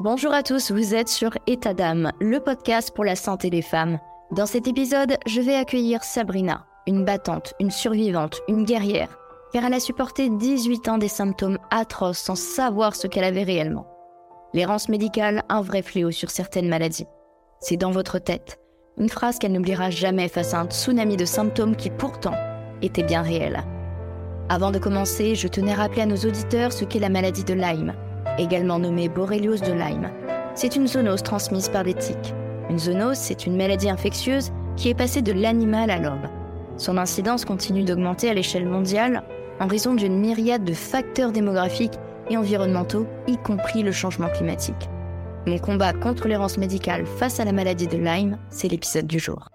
Bonjour à tous, vous êtes sur État d'âme, le podcast pour la santé des femmes. Dans cet épisode, je vais accueillir Sabrina, une battante, une survivante, une guerrière, car elle a supporté 18 ans des symptômes atroces sans savoir ce qu'elle avait réellement. L'errance médicale, un vrai fléau sur certaines maladies. C'est dans votre tête, une phrase qu'elle n'oubliera jamais face à un tsunami de symptômes qui pourtant étaient bien réels. Avant de commencer, je tenais à rappeler à nos auditeurs ce qu'est la maladie de Lyme, également nommée Borreliose de Lyme. C'est une zoonose transmise par des tiques. Une zoonose, c'est une maladie infectieuse qui est passée de l'animal à l'homme. Son incidence continue d'augmenter à l'échelle mondiale en raison d'une myriade de facteurs démographiques et environnementaux, y compris le changement climatique. Mon combat contre l'errance médicale face à la maladie de Lyme, c'est l'épisode du jour.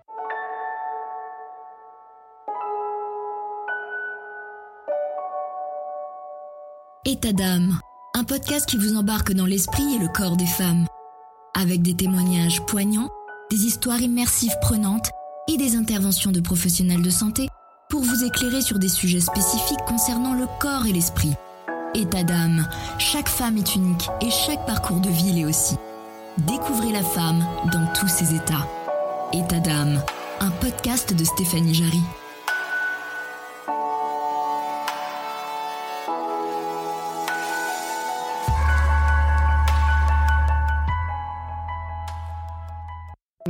État d'âme, un podcast qui vous embarque dans l'esprit et le corps des femmes, avec des témoignages poignants, des histoires immersives prenantes et des interventions de professionnels de santé pour vous éclairer sur des sujets spécifiques concernant le corps et l'esprit. État d'âme, chaque femme est unique et chaque parcours de vie l'est aussi. Découvrez la femme dans tous ses états. État d'âme, un podcast de Stéphanie Jarry.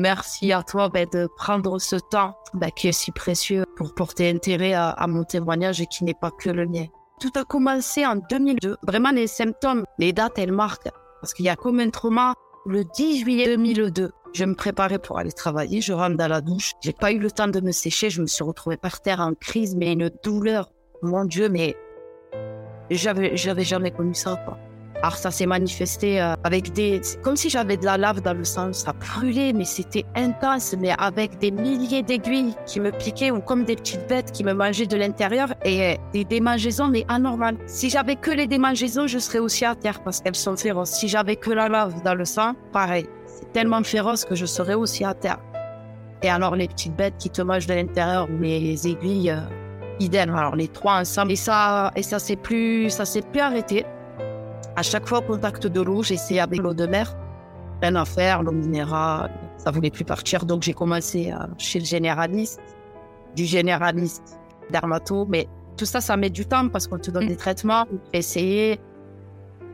Merci à toi ben, de prendre ce temps ben, qui est si précieux pour porter intérêt à, mon témoignage et qui n'est pas que le mien. Tout a commencé en 2002. Vraiment, les symptômes, les dates, elles marquent. Parce qu'il y a comme un trauma le 10 juillet 2002. Je me préparais pour aller travailler. Je rentre dans la douche. J'ai pas eu le temps de me sécher. Je me suis retrouvée par terre en crise, mais une douleur. Mon Dieu, mais j'avais, j'avais jamais connu ça. Alors ça s'est manifesté euh, avec des... Comme si j'avais de la lave dans le sang, ça brûlait, mais c'était intense, mais avec des milliers d'aiguilles qui me piquaient ou comme des petites bêtes qui me mangeaient de l'intérieur et euh, des démangeaisons, mais anormales. Si j'avais que les démangeaisons, je serais aussi à terre parce qu'elles sont féroces. Si j'avais que la lave dans le sang, pareil. C'est tellement féroce que je serais aussi à terre. Et alors les petites bêtes qui te mangent de l'intérieur, les aiguilles, euh, idem. Alors les trois ensemble. Et ça, et ça s'est plus, ça s'est plus arrêté. À chaque fois au contact de l'eau, j'essayais avec l'eau de mer. Rien à faire, l'eau minérale, ça voulait plus partir. Donc j'ai commencé euh, chez le généraliste, du généraliste dermato. Mais tout ça, ça met du temps parce qu'on te donne des traitements, on te essayer.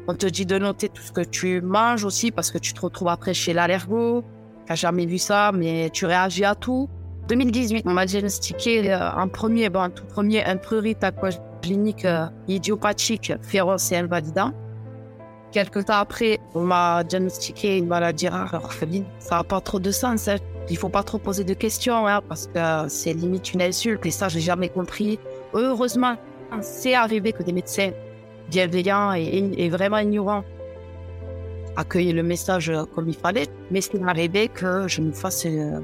On te dit de noter tout ce que tu manges aussi parce que tu te retrouves après chez l'allergo. Tu jamais vu ça, mais tu réagis à tout. 2018, on m'a diagnostiqué euh, en premier, bon, en tout premier, un prurite aquagénique euh, idiopathique féroce et invalidant. Quelques temps après, on m'a diagnostiqué une maladie rare orpheline. Ça n'a pas trop de sens. Hein. Il faut pas trop poser de questions hein, parce que c'est limite une insulte et ça, j'ai jamais compris. Heureusement, c'est arrivé que des médecins bienveillants et, vraiment ignorants accueillent le message comme il fallait. Mais c'est arrivé que je me fasse euh,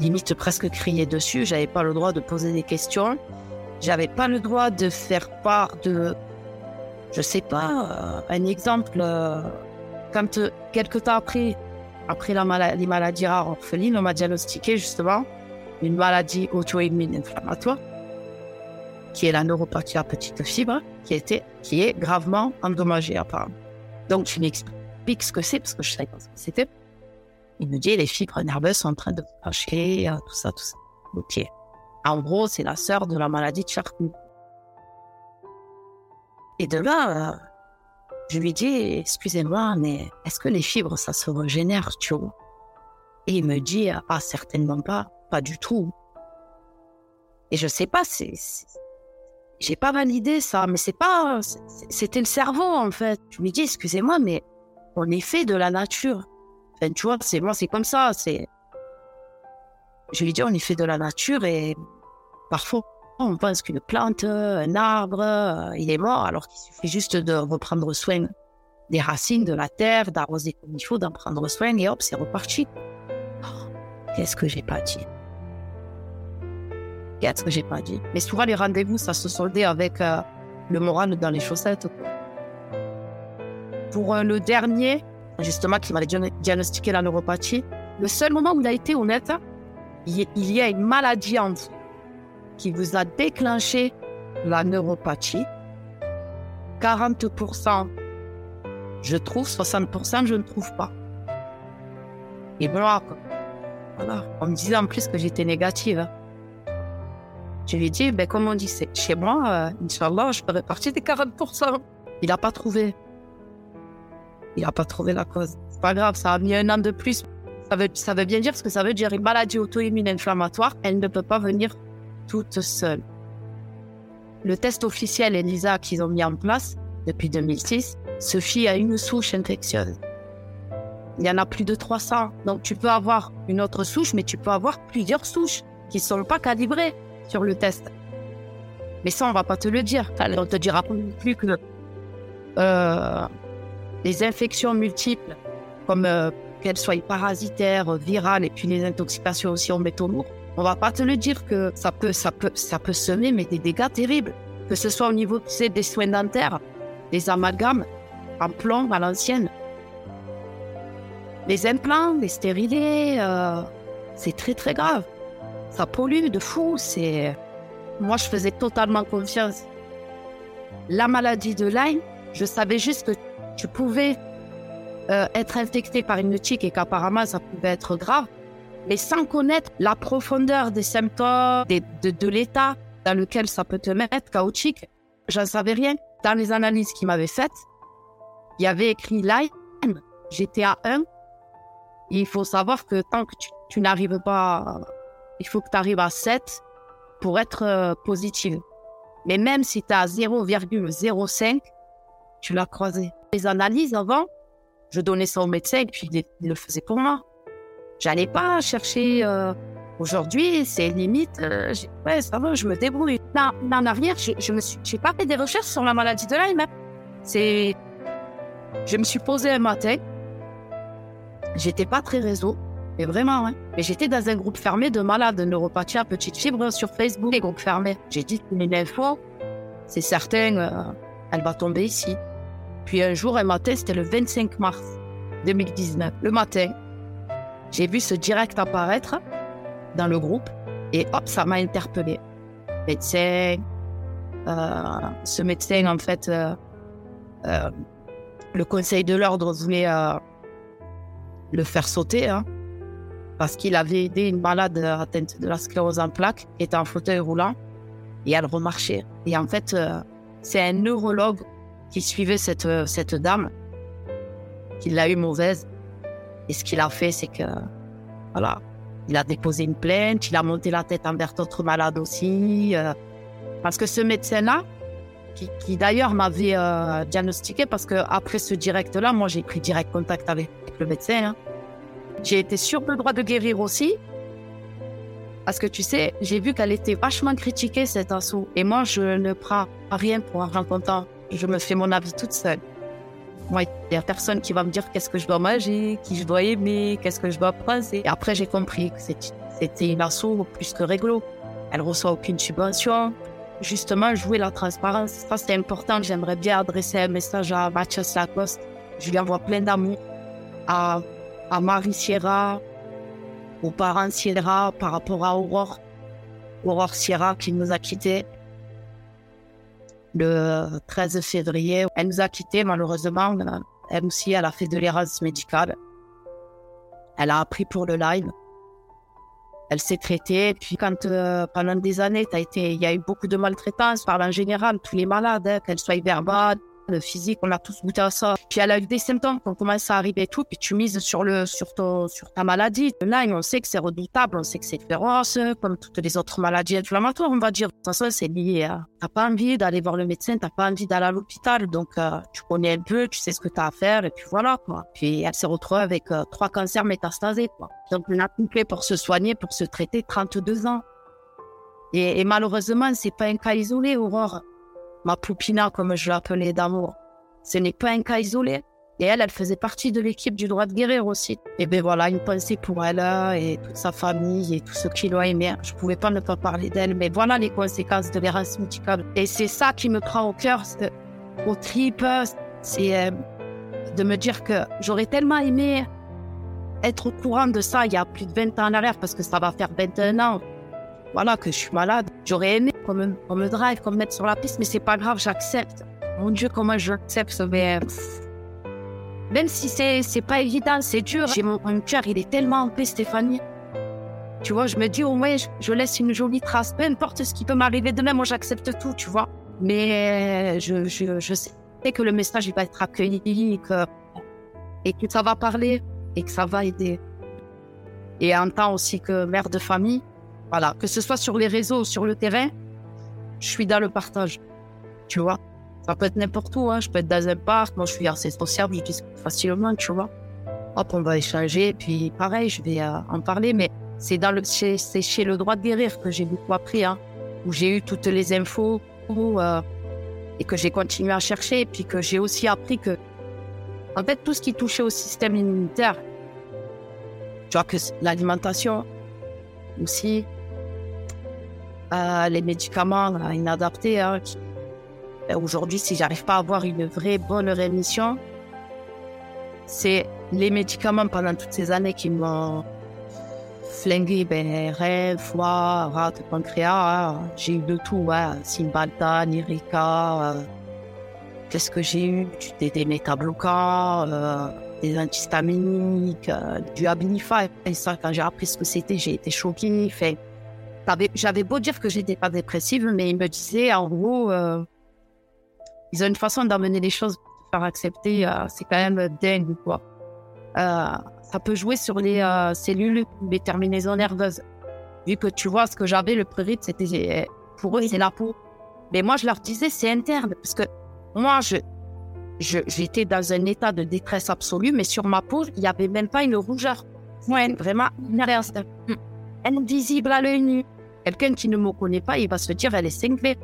limite presque crier dessus. J'avais pas le droit de poser des questions. J'avais pas le droit de faire part de je sais pas, euh, un exemple, euh, quand euh, quelques temps après, après la maladie, les maladies rares orphelines, on m'a diagnostiqué justement une maladie auto-immune inflammatoire, qui est la neuropathie à petite fibre, qui, était, qui est gravement endommagée apparemment. Donc, tu m'expliques ce que c'est, parce que je ne savais pas ce que c'était. Il me dit, les fibres nerveuses sont en train de fâcher, tout ça, tout ça. Ok. En gros, c'est la sœur de la maladie de Charcot. Et de là, je lui dis, excusez-moi, mais est-ce que les fibres, ça se régénère, tu vois? Et il me dit, ah, certainement pas, pas du tout. Et je sais pas, j'ai pas validé ça, mais c'est pas, c'était le cerveau en fait. Je lui dis, excusez-moi, mais on est fait de la nature. Enfin, tu vois, c'est moi, c'est comme ça. C'est, je lui dis, on est fait de la nature et parfois on pense qu'une plante, un arbre, euh, il est mort, alors qu'il suffit juste de reprendre soin des racines, de la terre, d'arroser comme il faut, d'en prendre soin, et hop, c'est reparti. Oh, qu'est-ce que j'ai pas dit? Qu'est-ce que j'ai pas dit? Mais souvent, les rendez-vous, ça se soldait avec euh, le moral dans les chaussettes. Pour euh, le dernier, justement, qui m'avait diagnostiqué la neuropathie, le seul moment où il a été honnête, il y a une maladie en vous qui vous a déclenché la neuropathie. 40% je trouve, 60% je ne trouve pas. Et voilà, voilà. On me disait en plus que j'étais négative. Hein. Je lui ai dit, ben, comme on dit, c'est chez moi, euh, Inch'Allah, je ferai partie des 40%. Il n'a pas trouvé. Il n'a pas trouvé la cause. C'est pas grave, ça a mis un an de plus. Ça veut, ça veut bien dire ce que ça veut dire. Une maladie auto-immune inflammatoire, elle ne peut pas venir toute seule. Le test officiel ELISA qu'ils ont mis en place depuis 2006 se fie à une souche infectieuse. Il y en a plus de 300. Donc tu peux avoir une autre souche, mais tu peux avoir plusieurs souches qui ne sont pas calibrées sur le test. Mais ça, on va pas te le dire. On te dira plus que euh, les infections multiples, comme euh, qu'elles soient parasitaires, virales, et puis les intoxications aussi en métaux on va pas te le dire que ça peut, ça peut, ça peut semer mais des dégâts terribles. Que ce soit au niveau des soins dentaires, des amalgames, en plomb à l'ancienne. Les implants, les stérilés, euh, c'est très très grave. Ça pollue de fou. C'est moi, je faisais totalement confiance. La maladie de Lyme, je savais juste que tu pouvais euh, être infecté par une tique et qu'apparemment ça pouvait être grave, mais sans connaître la profondeur des symptômes, de, de l'état dans lequel ça peut te mettre, chaotique, j'en savais rien. Dans les analyses qu'il m'avait faites, il y avait écrit Lyme, j'étais à 1. il faut savoir que tant que tu, n'arrives pas, il faut que tu arrives à 7 pour être euh, positive. Mais même si tu es à 0,05, tu l'as croisé. Les analyses avant, je donnais ça au médecin et puis il le faisait pour moi. J'allais pas chercher. Euh, aujourd'hui, c'est limite. Euh, ouais, ça va, je me débrouille. Non, en arrière, je, je me suis, pas fait des recherches sur la maladie de Lyme. Hein. C'est, je me suis posé un matin. J'étais pas très réseau, mais vraiment, hein. Mais j'étais dans un groupe fermé de malades de neuropathie à petite fibre sur Facebook, les groupes fermés. J'ai dit une info, c'est certain, euh, elle va tomber ici. Puis un jour, un matin, c'était le 25 mars 2019, le matin, j'ai vu ce direct apparaître dans le groupe et hop, ça m'a interpellé. Médecin, euh, ce médecin, en fait, euh, euh, le conseil de l'ordre voulait le faire sauter hein, parce qu'il avait aidé une malade atteinte de la sclérose en plaques qui était en fauteuil roulant et elle remarchait. Et en fait, c'est un neurologue qui suivait cette, cette dame, qui l'a eu mauvaise. Et ce qu'il a fait, c'est que, voilà, il a déposé une plainte, il a monté la tête envers d'autres malades aussi. Euh, parce que ce médecin-là, qui, d'ailleurs m'avait euh, diagnostiqué, parce que après ce direct-là, moi j'ai pris direct contact avec le médecin. Hein. J'ai été sur le droit de guérir aussi. Parce que tu sais, j'ai vu qu'elle était vachement critiquée, cet assaut. Et moi, je ne prends rien pour argent comptant. Je me fais mon avis toute seule. Moi, il n'y a personne qui va me dire qu'est-ce que je dois manger, qui je dois aimer, qu'est-ce que je dois penser. Et après, j'ai compris que c'était une asso plus que réglo. Elle reçoit aucune subvention. Justement, jouer la transparence, ça c'est important. J'aimerais bien adresser un message à Mathias Lacoste. Je lui envoie plein d'amour. À, à Marie Sierra, aux parents Sierra par rapport à Aurore. Aurore Sierra qui nous a quittés le 13 février. Elle nous a quittés malheureusement. Elle aussi, elle a fait de l'errance médicale. Elle a appris pour le Lyme. Elle s'est traitée. Puis quand euh, pendant des années, été, il y a eu beaucoup de maltraitance par en général, tous les malades, hein, qu'elles soient verbales, le physique, on a tous goûté à ça. Puis elle a eu des symptômes qui ont commencé à arriver et tout, puis tu mises sur, le, sur, ton, sur ta maladie. Là, on sait que c'est redoutable, on sait que c'est féroce, comme toutes les autres maladies inflammatoires, on va dire. De toute façon, c'est lié à... T'as pas envie d'aller voir le médecin, t'as pas envie d'aller à l'hôpital, donc euh, tu connais un peu, tu sais ce que tu as à faire, et puis voilà, quoi. Puis elle s'est retrouvée avec euh, trois cancers métastasés, quoi. Donc on a coupé pour se soigner, pour se traiter, 32 ans. Et, et malheureusement, c'est pas un cas isolé, Aurore ma poupina, comme je l'appelais d'amour. Ce n'est pas un cas isolé. Et elle, elle faisait partie de l'équipe du droit de guérir aussi. Et ben voilà, une pensée pour elle et toute sa famille et tous ceux qui l'ont aimée. Je pouvais pas ne pas parler d'elle, mais voilà les conséquences de l'errance. Et c'est ça qui me prend au cœur, au trip, c'est euh, de me dire que j'aurais tellement aimé être au courant de ça il y a plus de 20 ans en arrière, parce que ça va faire 21 ans voilà, que je suis malade. J'aurais aimé qu'on me, drive, qu'on me mette sur la piste, mais c'est pas grave, j'accepte. Mon Dieu, comment j'accepte, mais même si c'est, pas évident, c'est dur. J'ai mon, cœur, il est tellement en paix, Stéphanie. Tu vois, je me dis, au moins, je, laisse une jolie trace. Peu importe ce qui peut m'arriver demain, moi, j'accepte tout, tu vois. Mais je, je, je sais que le message, il va être accueilli et que, et que ça va parler et que ça va aider. Et en tant aussi que mère de famille, voilà, que ce soit sur les réseaux ou sur le terrain, je suis dans le partage. Tu vois, ça peut être n'importe où. Hein. Je peux être dans un parc. Moi, je suis assez sociable. Je discute facilement, tu vois. Hop, on va échanger. Puis, pareil, je vais euh, en parler. Mais c'est dans le, c'est chez le droit de guérir que j'ai beaucoup appris, hein, où j'ai eu toutes les infos euh, et que j'ai continué à chercher. Et puis que j'ai aussi appris que, en fait, tout ce qui touchait au système immunitaire, tu vois, que l'alimentation aussi, euh, les médicaments euh, inadaptés. Hein, ben, Aujourd'hui, si j'arrive pas à avoir une vraie bonne rémission, c'est les médicaments pendant toutes ces années qui m'ont flingué ben, rein, foie, rate, pancréas. Hein. J'ai eu de tout, hein. Cymbalta, Lyrica. Euh, Qu'est-ce que j'ai eu? Des, des métabloquants, euh, des antihistaminiques, euh, du Abilify. Et ça, quand j'ai appris ce que c'était, j'ai été choquée. Fait, j'avais beau dire que j'étais pas dépressive, mais ils me disaient, en gros, euh, ils ont une façon d'amener les choses, de faire accepter, euh, c'est quand même dingue, quoi. Euh, ça peut jouer sur les cellules, les terminaisons nerveuses. Vu que tu vois, ce que j'avais, le prurite, c'était, pour eux, c'est la peau. Mais moi, je leur disais, c'est interne, parce que moi, je, j'étais dans un état de détresse absolue, mais sur ma peau, il n'y avait même pas une rougeur. Ouais, vraiment, rien. Invisible à l'œil nu. Quelqu'un qui ne me connaît pas, il va se dire, elle est cinglée.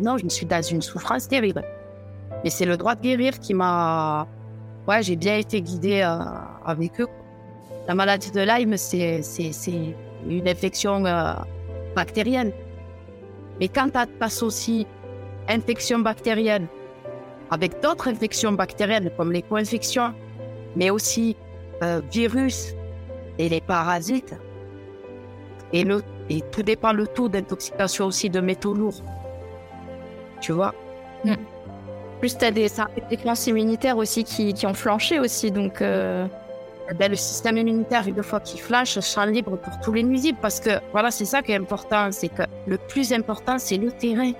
Non, je suis dans une souffrance terrible. Mais c'est le droit de guérir qui m'a... Ouais, j'ai bien été guidée euh, avec eux. La maladie de Lyme, c'est, une infection euh, bactérienne. Mais quand tu associes infection bactérienne avec d'autres infections bactériennes comme les co-infections, mais aussi euh, virus et les parasites, et, le, et tout dépend le taux d'intoxication aussi de métaux lourds. Tu vois mm. Plus tu as des, des classes immunitaires aussi qui, qui, ont flanché aussi, donc... Euh... Ben, le système immunitaire, une fois qu'il flanche, champ libre pour tous les nuisibles, parce que voilà, c'est ça qui est important, c'est que le plus important, c'est le terrain.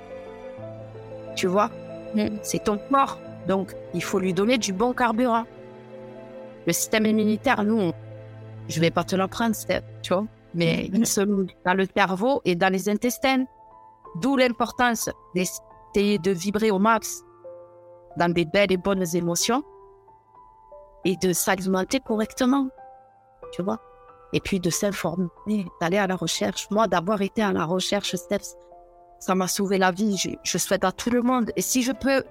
Tu vois mm. C'est ton corps, donc il faut lui donner du bon carburant. Le système immunitaire, nous, on... je vais pas te l'apprendre, tu vois mais il se dans le cerveau et dans les intestins. D'où l'importance d'essayer de vibrer au max dans des belles et bonnes émotions et de s'alimenter correctement, tu vois. Et puis de s'informer, d'aller à la recherche. Moi, d'avoir été à la recherche, Steps, ça m'a sauvé la vie. Je, je souhaite à tout le monde. Et si je peux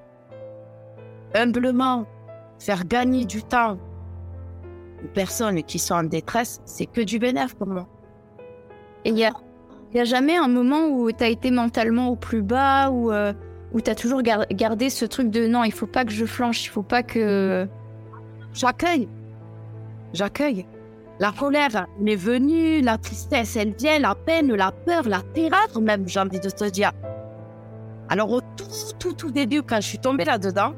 humblement faire gagner du temps aux personnes qui sont en détresse, c'est que du bénéfice pour moi. Et il n'y a, y a jamais un moment où tu as été mentalement au plus bas, euh, où tu as toujours gar gardé ce truc de non, il faut pas que je flanche, il faut pas que. J'accueille. J'accueille. La colère m'est venue, la tristesse, elle vient, la peine, la peur, la terreur même, j'ai envie de te dire. Alors au tout, tout, tout début, quand je suis tombée là-dedans,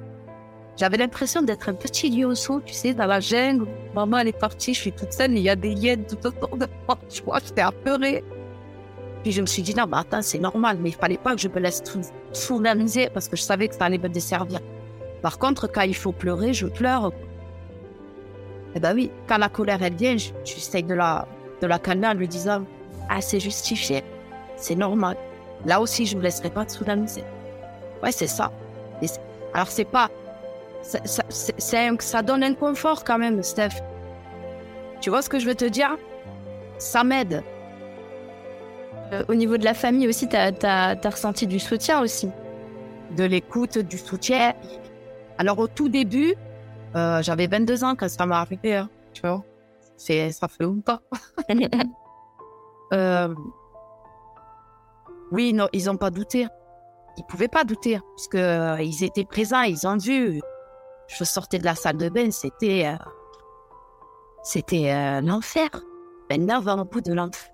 j'avais l'impression d'être un petit lionceau, tu sais, dans la jungle. Maman, elle est partie, je suis toute seule, il y a des hyènes tout autour de moi. Tu vois, j'étais apeurée. Puis je me suis dit, non, mais attends, c'est normal, mais il fallait pas que je me laisse soulamiser parce que je savais que ça allait me desservir. Par contre, quand il faut pleurer, je pleure. Eh ben oui, quand la colère, elle vient, j'essaye de la, de la calmer en lui disant, ah, c'est justifié, c'est normal. Là aussi, je me laisserai pas te soulamiser. Ouais, c'est ça. Alors, c'est pas ça, ça, un, ça, donne un confort quand même, Steph. Tu vois ce que je veux te dire? Ça m'aide. Euh, au niveau de la famille aussi, tu as, as, ressenti du soutien aussi? De l'écoute, du soutien. Alors au tout début, euh, j'avais 22 ans quand ça m'est arrivé. Hein, tu vois ça fait longtemps. euh, oui, non, ils n'ont pas douté. Ils pouvaient pas douter, puisque euh, ils étaient présents, ils ont vu je sortais de la salle de bain, c'était euh, c'était euh, l'enfer. Maintenant, va au bout de l'enfer.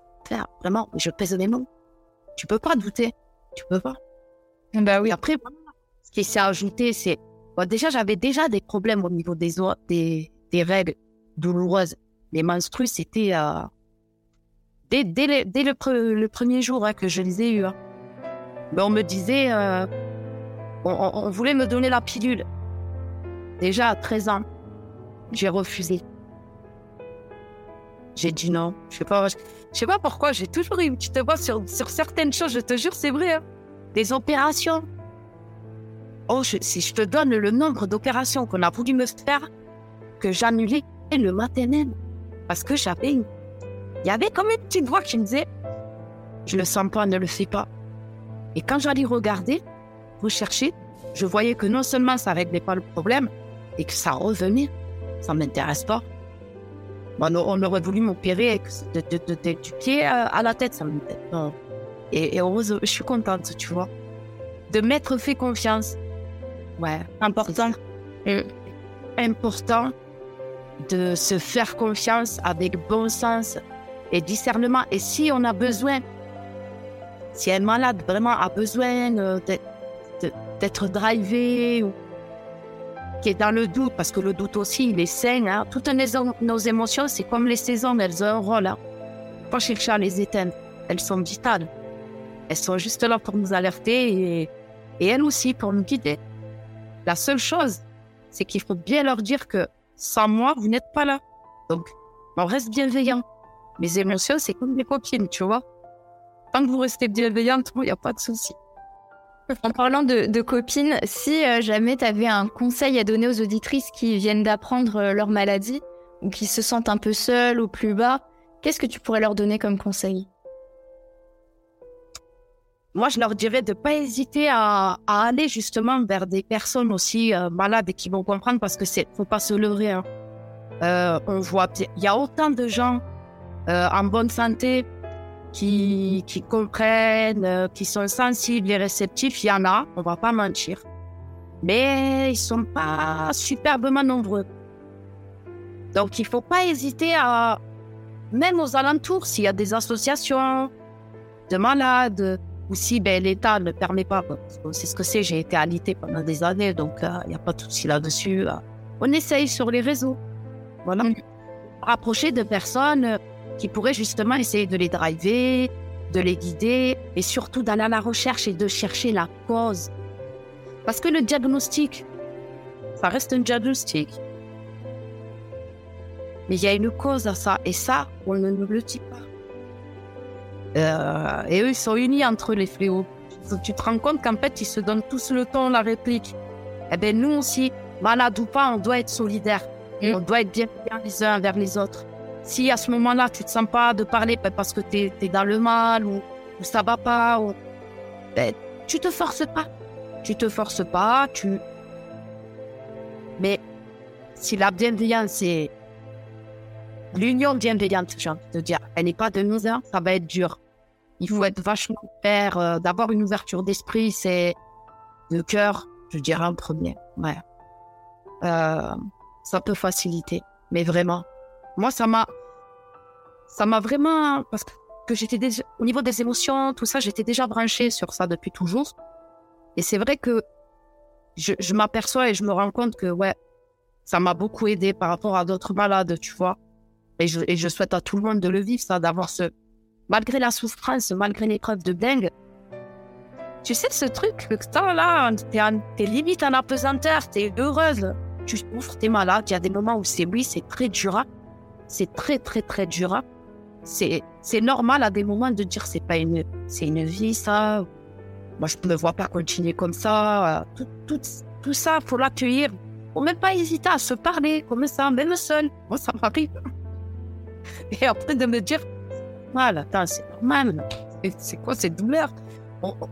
Vraiment, je pèse mes mots. Tu peux pas douter. Tu peux pas. Bah oui. Et après, ce qui s'est ajouté, c'est Bon, déjà, j'avais déjà des problèmes au niveau des, des, des règles douloureuses. Les menstrues, c'était euh, dès, dès, dès le, le, premier jour hein, que je les ai eues. Hein. Ben, on me disait, euh, on, on, voulait me donner la pilule. Déjà à 13 ans, j'ai refusé. J'ai dit non. Je sais pas, je sais pas pourquoi. J'ai toujours eu une petite voix sur, sur certaines choses. Je te jure, c'est vrai. Hein. Des opérations. Oh, si je te donne le nombre d'opérations qu'on a voulu me faire, que j'annulais le matin même. Parce que j'avais une... Il y avait comme une petite voix qui me disait Je le sens pas, ne le fais pas. Et quand j'allais regarder, rechercher, je voyais que non seulement ça réglait pas le problème, et que ça revenait. Ça m'intéresse pas. Bon, on aurait voulu m'opérer du pied à la tête, ça m'intéresse pas. Et, et heureuse, je suis contente, tu vois. De m'être fait confiance. Ouais. Important. Important de se faire confiance avec bon sens et discernement. Et si on a besoin, si un malade vraiment a besoin euh, d'être drivé ou qui est dans le doute, parce que le doute aussi, il est sain. Hein. Toutes nos émotions, c'est comme les saisons, elles ont un rôle. Hein. Pas chercher à les éteindre. Elles sont vitales. Elles sont juste là pour nous alerter et, elles aussi pour nous guider. La seule chose, c'est qu'il faut bien leur dire que sans moi, vous n'êtes pas là. Donc, on reste bienveillant. Mes émotions, c'est comme des copines, tu vois. Tant que vous restez bienveillante, il n'y a pas de souci. En parlant de, copines, si euh, jamais tu avais un conseil à donner aux auditrices qui viennent d'apprendre euh, leur maladie ou qui se sentent un peu seules ou plus bas, qu'est-ce que tu pourrais leur donner comme conseil? Moi, je leur dirais de ne pas hésiter à, aller justement vers des personnes aussi euh, malades et qui vont comprendre parce que c'est faut pas se leurrer. Hein. on voit, il y a autant de gens en bonne santé qui, qui comprennent, euh, qui sont sensibles et réceptifs, il y en a, on va pas mentir. Mais ils sont pas superbement nombreux. Donc il faut pas hésiter à, même aux alentours, s'il y a des associations de malades, ou si ben, l'État ne permet pas, c'est ce que c'est, j'ai été alité pendant des années, donc il euh, n'y a pas de souci là-dessus. Euh. on essaye sur les réseaux. Voilà. Mm. Rapprocher de personnes qui pourrait justement essayer de les driver, de les guider et surtout d'aller à la recherche et de chercher la cause. Parce que le diagnostic, ça reste un diagnostic. Mais il y a une cause à ça et ça, on ne nous le dit pas. Euh, et eux, ils sont unis entre les fléaux. Tu te rends compte qu'en fait, ils se donnent tous le ton, la réplique. Eh bien, nous aussi, malades ou pas, on doit être solidaires. On doit être bien les uns vers les autres. Si à ce moment-là, tu ne te sens pas de parler ben, parce que tu es, dans le mal ou, ou ça va pas, ou, ben, tu te forces pas. Tu te forces pas, tu. Mais si la bienveillance est l'union bienveillante, j'ai envie de dire, elle n'est pas de nous, ça va être dur. Il faut être vachement ouvert, euh, d'avoir une ouverture d'esprit, c'est de cœur, je dirais en premier. Ouais. Euh, ça peut faciliter, mais vraiment, moi, ça m'a, ça m'a vraiment, parce que j'étais déjà, au niveau des émotions, tout ça, j'étais déjà branchée sur ça depuis toujours. Et c'est vrai que je, m'aperçois et je me rends compte que, ouais, ça m'a beaucoup aidé par rapport à d'autres malades, tu vois. Et je, souhaite à tout le monde de le vivre, ça, d'avoir ce, malgré la souffrance, malgré l'épreuve de dingue, tu sais, ce truc, que là, t'es, limite en apesanteur, t'es heureuse, tu souffres, t'es malade, il y a des moments où c'est oui, c'est très dur, c'est très, très, très dur. Hein. C'est, c'est normal à des moments de dire c'est pas une, c'est une vie, ça. Moi, je ne me vois pas continuer comme ça. Tout, tout, tout ça, faut l'accueillir. Faut même pas hésiter à se parler comme ça, même seul. Moi, ça m'arrive. Et après de me dire, voilà, attends, c'est normal. C'est quoi cette douleur?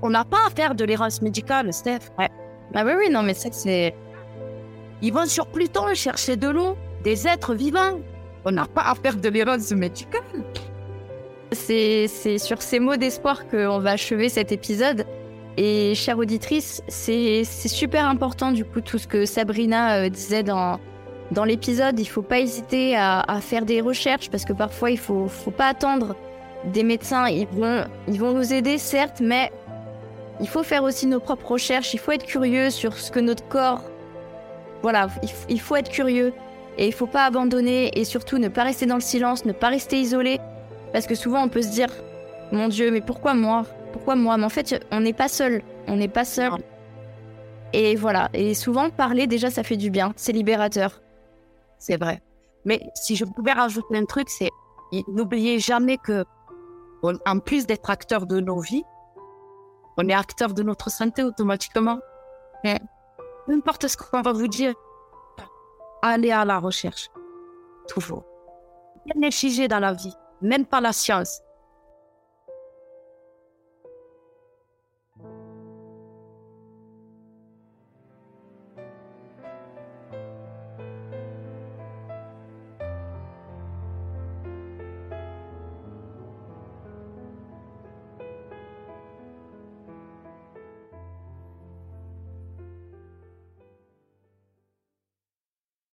On n'a pas à faire de l'errance médicale, Steph. Ouais. Ah oui, oui, non, mais ça, c'est. Ils vont sur Pluton chercher de l'eau, des êtres vivants. On n'a pas à faire de l'errance médicale. C'est sur ces mots d'espoir qu'on va achever cet épisode. Et chère auditrice, c'est super important du coup tout ce que Sabrina euh, disait dans, dans l'épisode. Il faut pas hésiter à, faire des recherches parce que parfois il faut, faut pas attendre des médecins. Ils vont, ils vont nous aider certes, mais il faut faire aussi nos propres recherches. Il faut être curieux sur ce que notre corps voilà, il, faut être curieux et il faut pas abandonner et surtout ne pas rester dans le silence, ne pas rester isolé. Parce que souvent on peut se dire, mon Dieu, mais pourquoi moi? Pourquoi moi? Mais en fait, on n'est pas seul. On n'est pas seul. Et voilà. Et souvent, parler, déjà, ça fait du bien. C'est libérateur. C'est vrai. Mais si je pouvais rajouter un truc, c'est n'oubliez jamais que, en plus d'être acteur de nos vies, on est acteur de notre santé automatiquement. Peu importe ce qu'on va vous dire, allez à la recherche. Toujours. Rien n'est figé dans la vie, même pas la science.